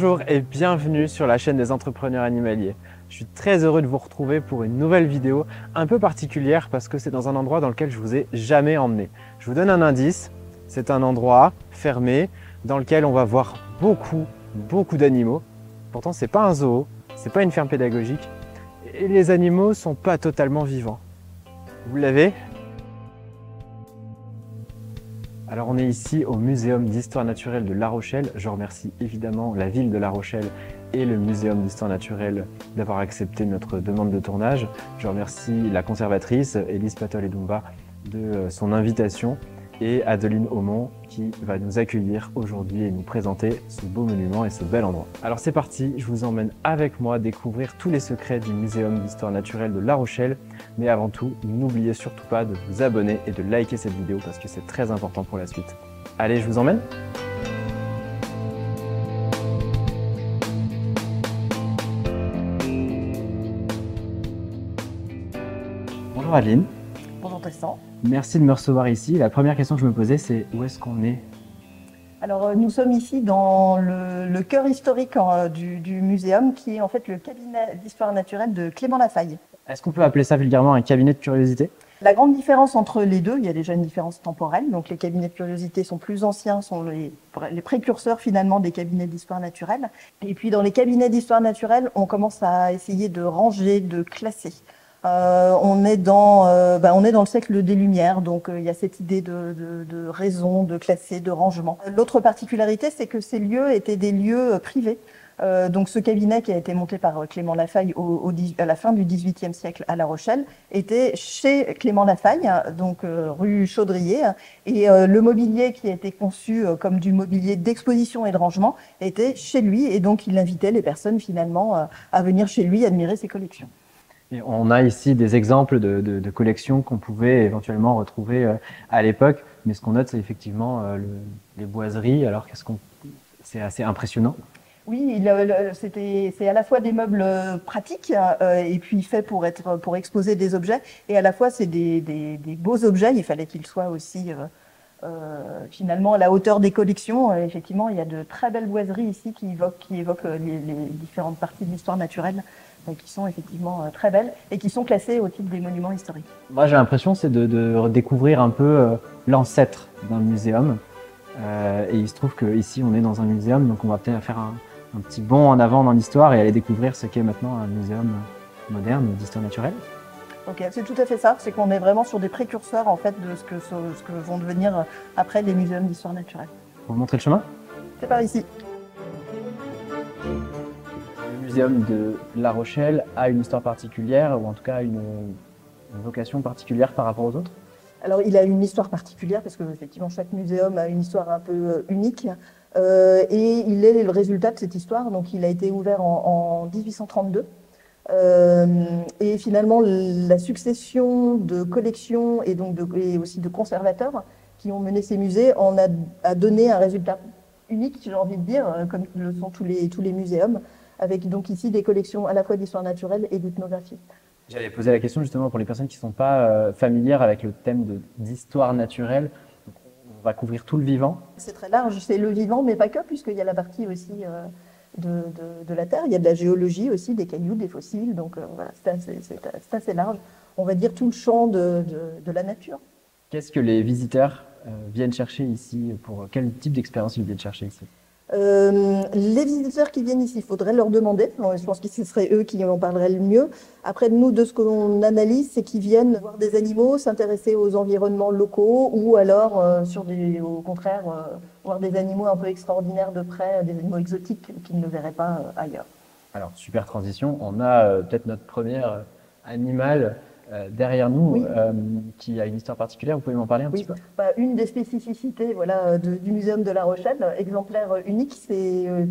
Bonjour et bienvenue sur la chaîne des entrepreneurs animaliers. Je suis très heureux de vous retrouver pour une nouvelle vidéo un peu particulière parce que c'est dans un endroit dans lequel je vous ai jamais emmené. Je vous donne un indice, c'est un endroit fermé dans lequel on va voir beaucoup, beaucoup d'animaux. Pourtant c'est pas un zoo, c'est pas une ferme pédagogique et les animaux sont pas totalement vivants. Vous l'avez alors on est ici au Muséum d'Histoire Naturelle de La Rochelle. Je remercie évidemment la ville de La Rochelle et le Muséum d'Histoire Naturelle d'avoir accepté notre demande de tournage. Je remercie la conservatrice Elise Patol Dumba de euh, son invitation et Adeline Aumont qui va nous accueillir aujourd'hui et nous présenter ce beau monument et ce bel endroit. Alors c'est parti, je vous emmène avec moi découvrir tous les secrets du Muséum d'Histoire Naturelle de La Rochelle. Mais avant tout, n'oubliez surtout pas de vous abonner et de liker cette vidéo parce que c'est très important pour la suite. Allez, je vous emmène Bonjour Adeline. Tristan. Merci de me recevoir ici. La première question que je me posais, c'est où est-ce qu'on est? Alors, euh, nous sommes ici dans le, cœur historique euh, du, du, muséum, qui est en fait le cabinet d'histoire naturelle de Clément Lafaille. Est-ce qu'on peut appeler ça vulgairement un cabinet de curiosité? La grande différence entre les deux, il y a déjà une différence temporelle. Donc, les cabinets de curiosité sont plus anciens, sont les, les précurseurs finalement des cabinets d'histoire naturelle. Et puis, dans les cabinets d'histoire naturelle, on commence à essayer de ranger, de classer. Euh, on, est dans, euh, ben, on est dans le siècle des Lumières, donc euh, il y a cette idée de, de, de, raison, de classer, de rangement. L'autre particularité, c'est que ces lieux étaient des lieux privés. donc ce cabinet qui a été monté par Clément Lafaille au, à la fin du XVIIIe siècle à La Rochelle était chez Clément Lafaille, donc rue Chaudrier, et le mobilier qui a été conçu comme du mobilier d'exposition et de rangement était chez lui, et donc il invitait les personnes finalement à venir chez lui admirer ses collections on a ici des exemples de, collections qu'on pouvait éventuellement retrouver euh, à l'époque, mais ce qu'on note, c'est effectivement euh, les boiseries. Alors, qu'est-ce c'est assez impressionnant. Oui, c'est à la fois des meubles euh, pratiques et puis faits pour être pour exposer des objets, et à la fois c'est des, beaux objets. Il fallait qu'ils soient aussi finalement à la hauteur des collections. effectivement, il y a de très belles boiseries ici qui évoquent les différentes parties de l'histoire naturelle qui sont effectivement euh, très belles et qui sont classées au titre des monuments historiques. Moi, j'ai l'impression c'est de, de, découvrir un peu euh, l'ancêtre d'un muséum. Euh, et il se trouve qu'ici, on est dans un muséum, donc on va peut-être faire un, petit bond en avant dans l'histoire et aller découvrir ce qu'est maintenant un muséum moderne d'histoire naturelle. Ok, c'est tout à fait ça. C'est qu'on est vraiment sur des précurseurs en fait de ce que, ce que vont devenir après les muséums d'histoire naturelle. Vous montrer le chemin? C'est par ici muséum de La Rochelle a une histoire particulière, ou en tout cas une, vocation particulière par rapport aux autres? Alors, il a une histoire particulière parce que effectivement chaque muséum a une histoire un peu euh, unique. Euh, et il est le résultat de cette histoire. Donc, il a été ouvert en, 1832 euh, et finalement la succession de collections et donc aussi de conservateurs qui ont mené ces musées en a, a donné un résultat unique, j'ai envie de dire, comme le sont tous les tous les muséums avec donc ici des collections à la fois d'histoire naturelle et d'ethnographie. J'avais posé la question justement pour les personnes qui ne sont pas euh, familières avec le thème d'histoire naturelle. On va couvrir tout le vivant. C'est très large, c'est le vivant, mais pas que, puisqu'il y a la partie aussi euh, de, de, la Terre. Il y a de la géologie aussi, des cailloux, des fossiles. Donc euh, voilà, c'est assez, assez, large. On va dire tout le champ de, de la nature. Qu'est-ce que les visiteurs viennent chercher ici? Pour Quel type d'expérience ils viennent chercher ici? Euh, les visiteurs qui viennent ici, il faudrait leur demander. je pense que ce serait eux qui en parleraient le mieux. Après, nous, de ce qu'on analyse, c'est qu'ils viennent voir des animaux, s'intéresser aux environnements locaux, ou alors, euh, au contraire, euh, voir des animaux un peu extraordinaires de près, des animaux exotiques qu'ils ne verraient pas ailleurs. Alors, super transition. On a peut-être notre premier animal euh, derrière nous euh, qui a une histoire particulière. Vous pouvez m'en parler un petit peu? Bah, Une des spécificités voilà, du Muséum de La Rochelle, exemplaire unique, c'est euh,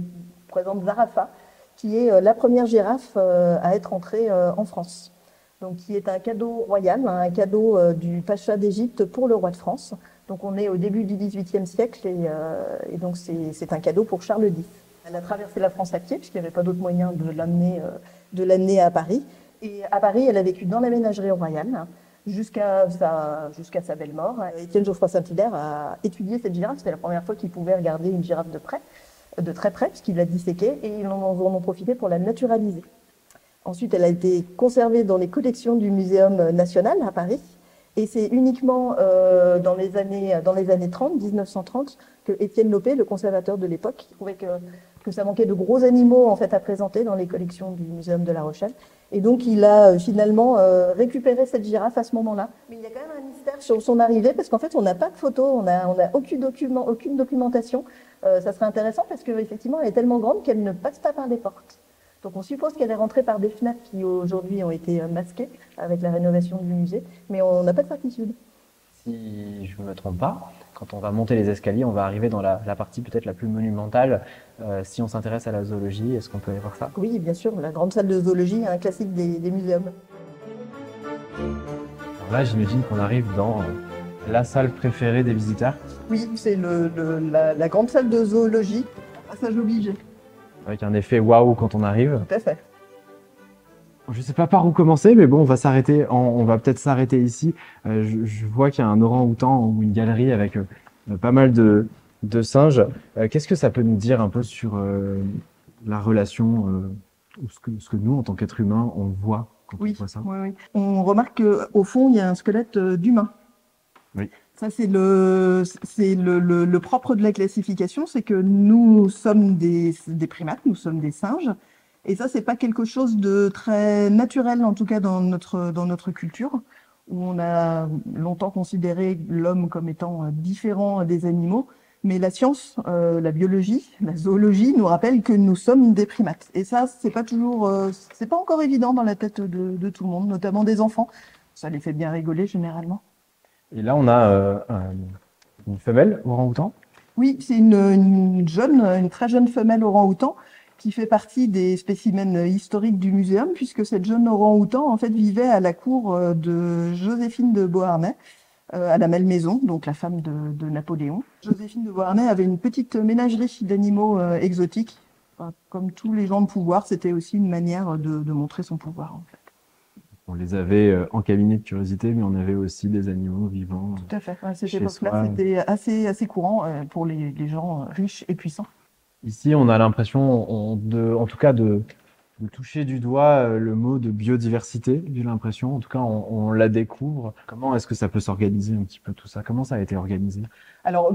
présente Zarafa, qui est la première girafe à être entrée en France. Donc, qui est un cadeau royal, hein, un cadeau du pacha d'Égypte pour le roi de France. Donc, on est au début du XVIIIe siècle et, et donc c'est un cadeau pour Charles X. Elle a traversé la France à pied puisqu'il n'y avait pas d'autre moyen de l'amener à Paris. Et à Paris, elle a vécu dans la ménagerie royale jusqu'à sa, sa belle mort. Étienne Geoffroy Saint-Hilaire a étudié cette girafe. C'était la première fois qu'il pouvait regarder une girafe de près. de très près, puisqu'il l'a disséquée, et ils en ont profité pour la naturaliser. Ensuite, elle a été conservée dans les collections du Muséum national à Paris. Et c'est uniquement euh, dans, les années, dans les années 30, 1930, que Étienne Lopé, le conservateur de l'époque, trouvait que, que ça manquait de gros animaux en fait à présenter dans les collections du Muséum de La Rochelle. Et donc il a euh, finalement euh, récupéré cette girafe à ce moment-là. Mais il y a quand même un mystère sur son arrivée parce qu'en fait on n'a pas de photos, on n'a on a aucune, document, aucune documentation. Euh, ça serait intéressant parce qu'effectivement elle est tellement grande qu'elle ne passe pas par des portes. Donc on suppose qu'elle est rentrée par des fenêtres qui aujourd'hui ont été masquées avec la rénovation du musée, mais on n'a pas de certitude. Si je ne me trompe pas, quand on va monter les escaliers, on va arriver dans la, partie peut-être la plus monumentale. Euh, si on s'intéresse à la zoologie, est-ce qu'on peut aller voir ça? Oui, bien sûr, la grande salle de zoologie, un classique des, des muséums. Alors là, j'imagine qu'on arrive dans la salle préférée des visiteurs. Oui, c'est la, la grande salle de zoologie, passage obligé avec un effet waouh quand on arrive. Tout à fait. Je sais pas par où commencer, mais bon, on va s'arrêter. On va peut-être s'arrêter ici. Euh, je, vois qu'il y a un orang-outan ou une galerie avec euh, pas mal de, de singes. Euh, qu'est-ce que ça peut nous dire un peu sur la relation ou ce que, ce que nous, en tant qu'être humain, on voit quand on voit ça? oui, oui. On remarque qu'au fond, il y a un squelette d'humain. Oui. Ça, c'est le, propre de la classification, c'est que nous sommes des, primates, nous sommes des singes. Et ça, c'est pas quelque chose de très naturel, en tout cas dans notre, culture, où on a longtemps considéré l'homme comme étant différent des animaux. Mais la science, euh, la biologie, la zoologie nous rappelle que nous sommes des primates. Et ça, c'est pas toujours, euh, c'est pas encore évident dans la tête de tout le monde, notamment des enfants. Ça les fait bien rigoler généralement. Et là, on a euh, une femelle orang-outan Oui, c'est une, jeune, une très jeune femelle orang-outan qui fait partie des spécimens historiques du muséum, puisque cette jeune orang-outan en fait vivait à la cour euh, de Joséphine de Beauharnais, euh, à la Malmaison, donc la femme de, Napoléon. Joséphine de Beauharnais avait une petite ménagerie d'animaux exotiques. comme tous les gens de pouvoir, c'était aussi une manière de, de montrer son pouvoir en fait on les avait euh, en cabinet de curiosité, mais on avait aussi des animaux vivants. Tout à fait. À cette époque-là, c'était assez, assez courant euh, pour les, gens riches et puissants. Ici, on a l'impression, de, en tout cas, de, toucher du doigt euh, le mot de biodiversité, j'ai l'impression. En tout cas, on, la découvre. Comment est-ce que ça peut s'organiser un petit peu tout ça? Comment ça a été organisé? Alors,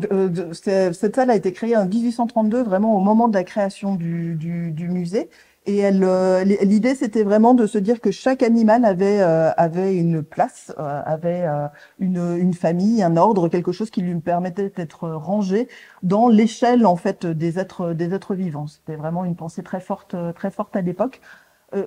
cette salle a été créée en 1832, vraiment au moment de la création du, du musée. Et elle, euh, l'idée, c'était vraiment de se dire que chaque animal avait euh, avait une place, euh, avait une, une famille, un ordre, quelque chose qui lui permettait d'être rangé dans l'échelle en fait des êtres des êtres vivants. C'était vraiment une pensée très forte très forte à l'époque.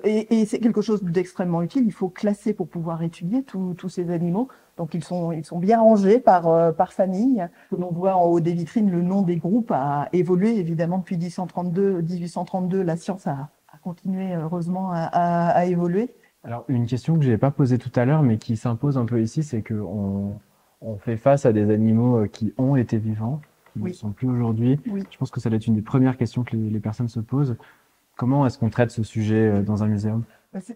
Et, et c'est quelque chose d'extrêmement utile. Il faut classer pour pouvoir étudier tous ces animaux. Donc ils sont ils sont bien rangés par par famille. On voit en haut des vitrines le nom des groupes a évolué évidemment depuis 1832. 1832, la science a continuer heureusement à, évoluer. Alors une question que je n'ai pas posée tout à l'heure, mais qui s'impose un peu ici, c'est qu'on on fait face à des animaux euh, qui ont été vivants, qui ne sont plus aujourd'hui. Je pense que ça doit être une des premières questions que les personnes se posent. Comment est-ce qu'on traite ce sujet euh, dans un muséum?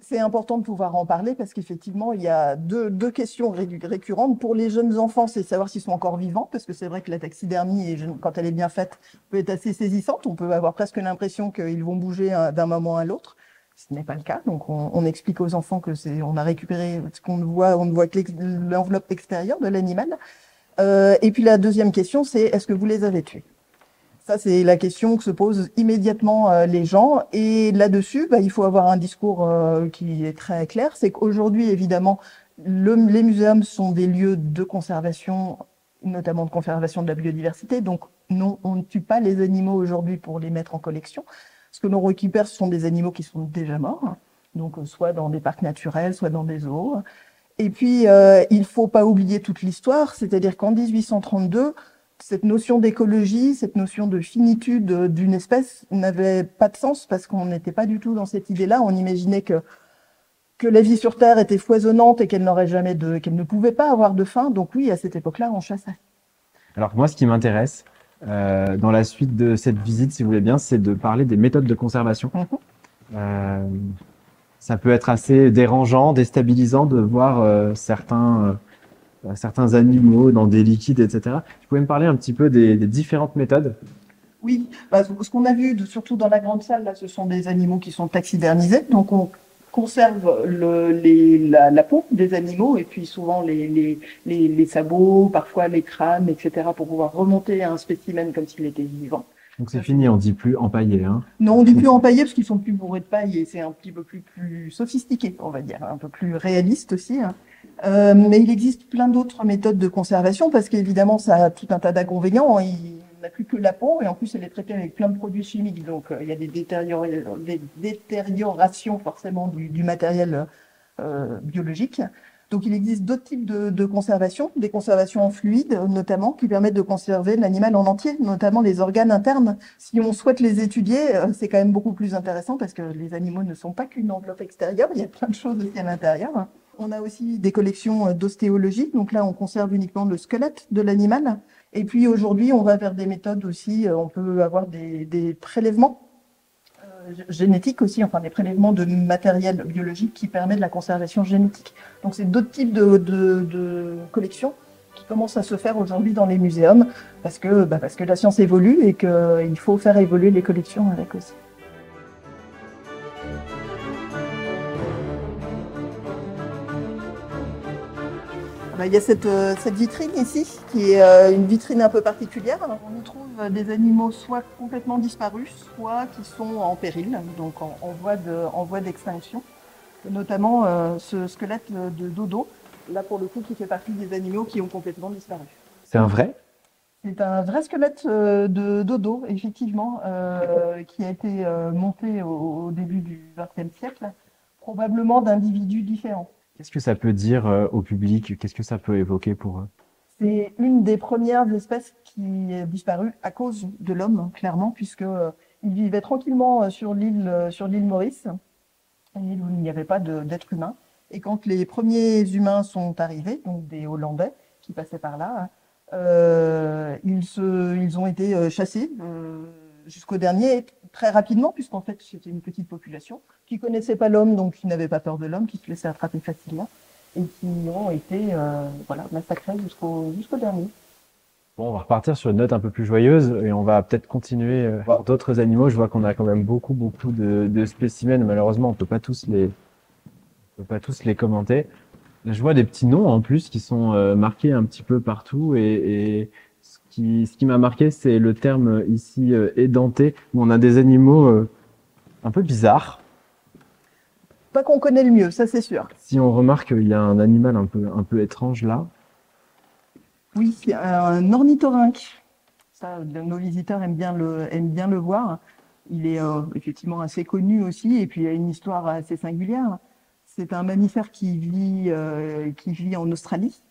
C'est important de pouvoir en parler parce qu'effectivement, il y a deux, deux, questions récurrentes. Pour les jeunes enfants, c'est savoir s'ils sont encore vivants, parce que c'est vrai que la taxidermie, quand elle est bien faite, peut être assez saisissante. On peut avoir presque l'impression qu'ils vont bouger euh, d'un moment à l'autre. Ce n'est pas le cas. Donc, on, on, explique aux enfants que c'est, on a récupéré ce qu'on voit, on ne voit que l'enveloppe extérieure de l'animal. Euh, et puis la deuxième question, c'est est-ce que vous les avez tués? Ça, c'est la question que se posent immédiatement euh, les gens. Et là-dessus, bah, il faut avoir un discours euh, qui est très clair. C'est qu'aujourd'hui, évidemment, les muséums sont des lieux de conservation, notamment de conservation de la biodiversité. Donc, non, on ne tue pas les animaux aujourd'hui pour les mettre en collection. Ce que l'on récupère, ce sont des animaux qui sont déjà morts, donc euh, soit dans des parcs naturels, soit dans des zoos. Et puis, euh, il faut pas oublier toute l'histoire, c'est-à-dire qu'en 1832, cette notion d'écologie, cette notion de finitude d'une espèce n'avait pas de sens parce qu'on n'était pas du tout dans cette idée-là. On imaginait que que la vie sur Terre était foisonnante et qu'elle n'aurait jamais de, qu'elle ne pouvait pas avoir de fin. Donc oui, à cette époque-là, on chassait. Alors moi, ce qui m'intéresse euh, dans la suite de cette visite, si vous voulez bien, c'est de parler des méthodes de conservation. Mhm. Euh, ça peut être assez dérangeant, déstabilisant de voir euh, certains certains animaux dans des liquides, etc. Tu pouvais me parler un petit peu des, différentes méthodes? Oui, bah, ce qu'on a vu, surtout dans la grande salle, là, ce sont des animaux qui sont taxidermisés. Donc on conserve le, les, la, peau des animaux et puis souvent les, les, les, les sabots, parfois les crânes, etc. pour pouvoir remonter à un spécimen comme s'il était vivant. Donc c'est fini, on dit plus empaillé. Hein non, on dit plus empaillé parce qu'ils sont plus bourrés de paille et c'est un petit peu plus, plus sophistiqué, on va dire, un peu plus réaliste aussi. Hein. Euh, mais il existe plein d'autres méthodes de conservation parce qu'évidemment ça a tout un tas d'inconvénients. Il n'a plus que la peau et en plus elle est traitée avec plein de produits chimiques. Donc euh, il y a des, détériorations forcément du, matériel euh, biologique. Donc il existe d'autres types de, conservation, des conservations en fluide notamment, qui permettent de conserver l'animal en entier, notamment les organes internes. Si on souhaite les étudier, c'est quand même beaucoup plus intéressant parce que les animaux ne sont pas qu'une enveloppe extérieure, il y a plein de choses aussi à l'intérieur. On a aussi des collections euh, d'ostéologie, donc là on conserve uniquement le squelette de l'animal. Et puis aujourd'hui on va vers des méthodes aussi, euh, on peut avoir des, prélèvements génétique aussi, enfin des prélèvements de matériel biologique qui permet de la conservation génétique. Donc c'est d'autres types de, de, collections qui commencent à se faire aujourd'hui dans les muséums parce que, bah parce que la science évolue et qu'il faut faire évoluer les collections avec aussi. Bah, il y a cette, euh, cette, vitrine ici, qui est euh, une vitrine un peu particulière. On y trouve des animaux soit complètement disparus, soit qui sont en péril, donc en, voie, de, en voie d'extinction. Notamment euh, ce squelette de dodo, là pour le coup qui fait partie des animaux qui ont complètement disparu. C'est un vrai? C'est un vrai squelette de dodo, effectivement, qui a été monté au, au début du XXe siècle, probablement d'individus différents. Qu'est-ce que ça peut dire euh, au public? Qu'est-ce que ça peut évoquer pour eux? C'est une des premières espèces qui est disparue à cause de l'homme, clairement, puisque euh, il vivait tranquillement euh, sur l'île sur l'île Maurice, une île où il n'y avait pas d'être humain. Et quand les premiers humains sont arrivés, donc des Hollandais qui passaient par là, ils, se, ils ont été chassés jusqu'au dernier très rapidement, puisqu'en fait c'était une petite population qui connaissait pas l'homme, donc qui n'avait pas peur de l'homme, qui se laissait attraper facilement, et qui ont été euh, voilà, massacrés jusqu'au jusqu'au dernier. Bon, on va repartir sur une note un peu plus joyeuse et on va peut-être continuer euh, voir d'autres animaux. Je vois qu'on a quand même beaucoup, beaucoup de, de spécimens. Malheureusement, on peut pas tous les, on peut pas tous les commenter. je vois des petits noms en plus qui sont euh, marqués un petit peu partout et, et qui, ce qui m'a marqué, c'est le terme ici édenté où on a des animaux un peu bizarres pas qu'on connaît le mieux, ça c'est sûr. Si on remarque qu'il y a un animal un peu, un peu étrange là. Oui, un ornithorynque. Ça, nos visiteurs aiment bien le, aiment bien le voir. Il est euh, effectivement assez connu aussi, et puis il a une histoire assez singulière. C'est un mammifère qui vit, euh, qui vit en Australie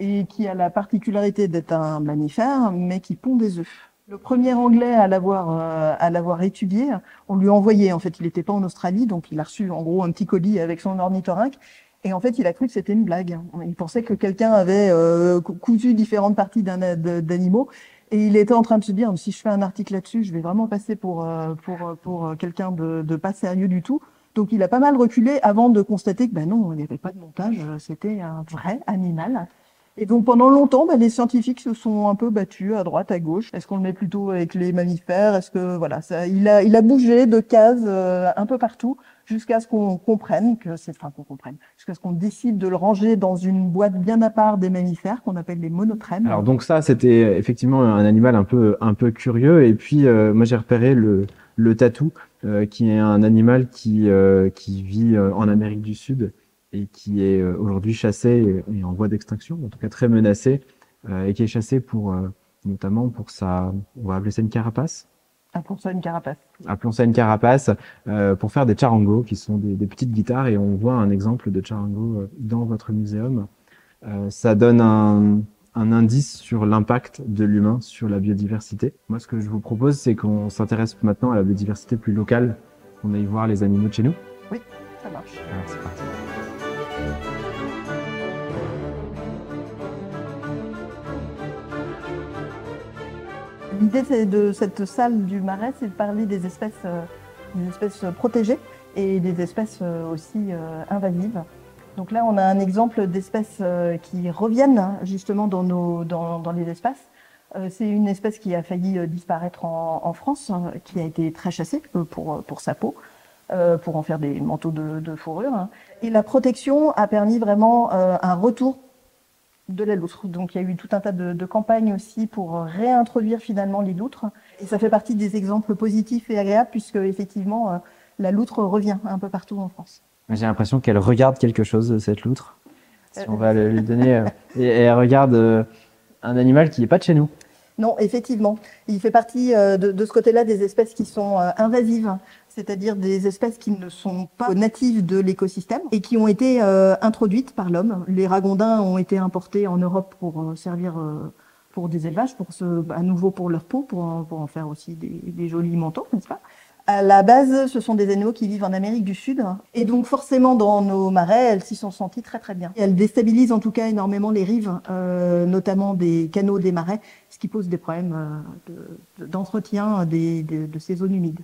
et qui a la particularité d'être un mammifère, mais qui pond des œufs. Le premier Anglais à l'avoir euh, à l'avoir étudié, on lui a envoyé. En fait, il n'était pas en Australie, donc il a reçu en gros un petit colis avec son ornithorynque. Et en fait, il a cru que c'était une blague. Il pensait que quelqu'un avait euh, cousu différentes parties d'animaux. Et il était en train de se dire, si je fais un article là-dessus, je vais vraiment passer pour euh, pour pour quelqu'un de, de pas sérieux du tout. Donc il a pas mal reculé avant de constater que ben non, il n'y avait pas de montage, c'était un vrai animal. Et donc pendant longtemps, bah, les scientifiques se sont un peu battus à droite, à gauche. Est-ce qu'on le met plutôt avec les mammifères? Est-ce que voilà, ça, il a, il a bougé de cases euh, un peu partout jusqu'à ce qu'on comprenne que c'est, enfin qu'on comprenne, jusqu'à ce qu'on décide de le ranger dans une boîte bien à part des mammifères qu'on appelle les monotrèmes. Alors donc ça, c'était effectivement un animal un peu un peu curieux. Et puis euh, moi j'ai repéré le le tatou, euh, qui est un animal qui qui vit en Amérique du Sud et qui est euh, aujourd'hui chassé et en voie d'extinction, en tout cas très menacé, euh, et qui est chassé pour euh, notamment pour sa, on va appeler ça une carapace. Appelons ça une carapace. Appelons ça une carapace pour faire des charangos, qui sont des, des, petites guitares, et on voit un exemple de charango dans votre muséum. ça donne un, un indice sur l'impact de l'humain sur la biodiversité. Moi, ce que je vous propose, c'est qu'on s'intéresse maintenant à la biodiversité plus locale, qu'on aille voir les animaux de chez nous. Oui, ça marche. Alors, c'est parti. L'idée de cette salle du Marais, c'est de parler des espèces, euh, des espèces protégées et des espèces euh, aussi euh, invasives. Donc là, on a un exemple d'espèces qui reviennent hein, justement dans, nos, dans, dans les espaces. Euh, c'est une espèce qui a failli disparaître en, France, hein, qui a été très chassée pour, pour sa peau, pour en faire des manteaux de, fourrure. Hein. Et la protection a permis vraiment un retour de la loutre. Donc il y a eu tout un tas de, campagnes aussi pour réintroduire finalement les loutres. Et ça fait partie des exemples positifs et agréables puisque effectivement la loutre revient un peu partout en France. J'ai l'impression qu'elle regarde quelque chose, cette loutre. Si on va lui donner. Euh, et, elle regarde euh, un animal qui n'est pas de chez nous. Non, effectivement. Il fait partie euh, de, ce côté-là des espèces qui sont invasives, c'est-à-dire des espèces qui ne sont pas natives de l'écosystème et qui ont été introduites par l'homme. Les ragondins ont été importés en Europe pour servir pour des élevages, pour à nouveau pour leur peau, pour, en faire aussi des, jolis manteaux, n'est-ce pas? À la base, ce sont des animaux qui vivent en Amérique du Sud. Et donc forcément, dans nos marais, elles s'y sont senties très très bien. elles déstabilisent en tout cas énormément les rives, euh, notamment des canaux des marais, ce qui pose des problèmes euh, d'entretien de, de, ces zones humides.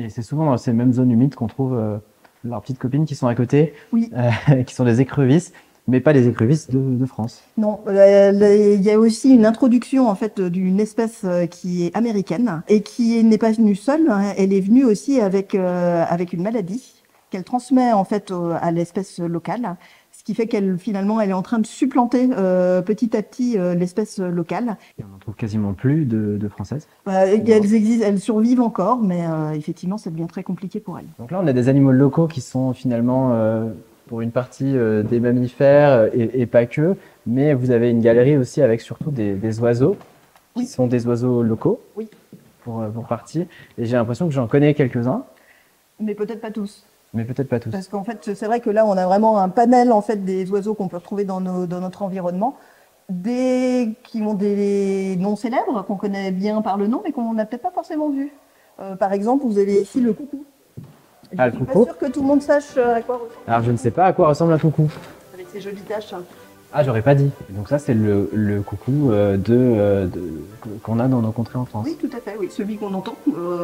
Et c'est souvent dans ces mêmes zones humides qu'on trouve euh, leurs petites copines qui sont à côté, oui. qui sont des écrevisses mais pas les écrevisses de, France. Non, euh, il y a aussi une introduction en fait d'une espèce euh, qui est américaine et qui n'est pas venue seule. Hein. Elle est venue aussi avec euh, avec une maladie qu'elle transmet en fait à l'espèce locale, ce qui fait qu'elle finalement elle est en train de supplanter petit à petit l'espèce locale. Et on n'en trouve quasiment plus de, de françaises. Bah, elles existent, elles survivent encore, mais effectivement ça devient très compliqué pour elles. Donc là on a des animaux locaux qui sont finalement pour une partie euh, des mammifères euh, et, pas que, mais vous avez une galerie aussi avec surtout des, oiseaux, qui sont des oiseaux locaux, oui. pour, euh, pour partie. Et j'ai l'impression que j'en connais quelques-uns. Mais peut-être pas tous. Mais peut-être pas tous. Parce qu'en fait, c'est vrai que là, on a vraiment un panel en fait des oiseaux qu'on peut retrouver dans, dans notre environnement. Des qui ont des noms célèbres, qu'on connaît bien par le nom, mais qu'on n'a peut-être pas forcément vu. par exemple, vous avez ici le coucou. Ah, je suis pas sûr que tout le monde sache euh, à quoi ressemble. Alors, je ne sais pas à quoi ressemble un coucou. Avec ses jolies taches. Ah, j'aurais pas dit. Donc ça, c'est le, le, coucou euh, euh, de, qu'on a dans nos contrées en France. Oui, tout à fait. Oui, celui qu'on entend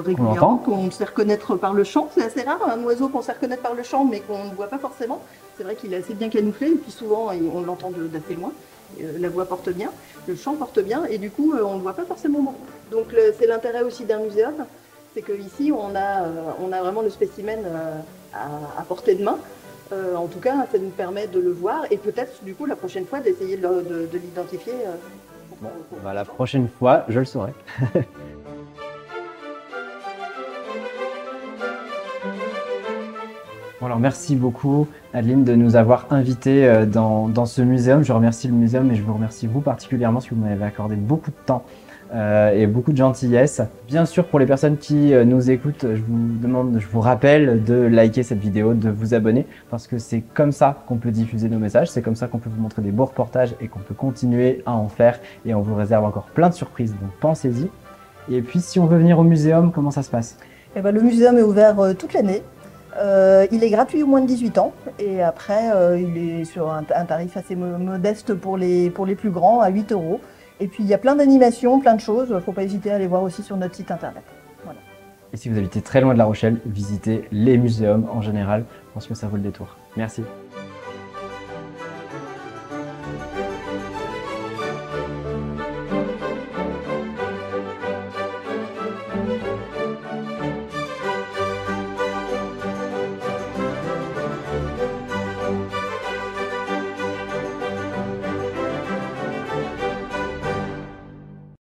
régulièrement, qu'on sait reconnaître par le chant. C'est assez rare, un oiseau qu'on sait reconnaître par le chant, mais qu'on ne voit pas forcément. C'est vrai qu'il est assez bien camouflé, et puis souvent, on l'entend d'assez loin. la voix porte bien, le chant porte bien, et du coup, on ne voit pas forcément beaucoup. Donc c'est l'intérêt aussi d'un muséum, c'est qu'ici, on a, euh, on a vraiment le spécimen euh, à, portée de main. Euh, en tout cas, ça nous permet de le voir et peut-être, du coup, la prochaine fois, d'essayer de, l'identifier. Bah, la prochaine fois, je le saurai. alors merci beaucoup Adeline de nous avoir invités dans, dans, ce muséum. Je remercie le muséum et je vous remercie vous particulièrement parce que vous m'avez accordé beaucoup de temps euh, et beaucoup de gentillesse. Bien sûr, pour les personnes qui euh, nous écoutent, je vous demande, je vous rappelle de liker cette vidéo, de vous abonner, parce que c'est comme ça qu'on peut diffuser nos messages, c'est comme ça qu'on peut vous montrer des beaux reportages et qu'on peut continuer à en faire. Et on vous réserve encore plein de surprises, donc pensez-y. Et puis, si on veut venir au muséum, comment ça se passe? Eh ben, Le muséum est ouvert euh, toute l'année. il est gratuit au moins de 18 ans et après il est sur un, tarif assez modeste pour les, pour les plus grands à 8 euros. Et puis il y a plein d'animations, plein de choses. Il ne faut pas hésiter à aller voir aussi sur notre site internet. Et si vous habitez très loin de La Rochelle, visitez les muséums en général. Je pense que ça vaut le détour. Merci.